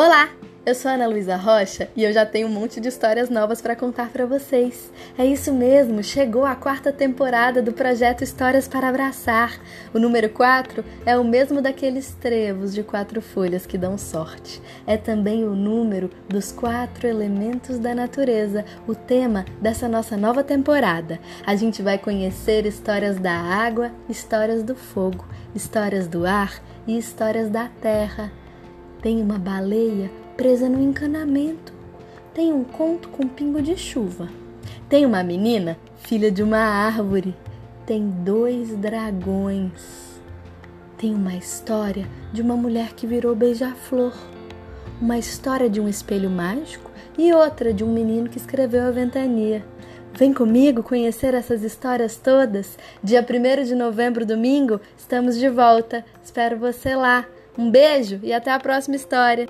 Olá, eu sou Ana Luísa Rocha e eu já tenho um monte de histórias novas para contar para vocês. É isso mesmo, chegou a quarta temporada do projeto Histórias para Abraçar. O número 4 é o mesmo daqueles trevos de quatro folhas que dão sorte. É também o número dos quatro elementos da natureza, o tema dessa nossa nova temporada. A gente vai conhecer histórias da água, histórias do fogo, histórias do ar e histórias da terra. Tem uma baleia presa no encanamento. Tem um conto com pingo de chuva. Tem uma menina, filha de uma árvore. Tem dois dragões. Tem uma história de uma mulher que virou beija-flor. Uma história de um espelho mágico e outra de um menino que escreveu a ventania. Vem comigo conhecer essas histórias todas? Dia 1 de novembro, domingo, estamos de volta. Espero você lá. Um beijo e até a próxima história!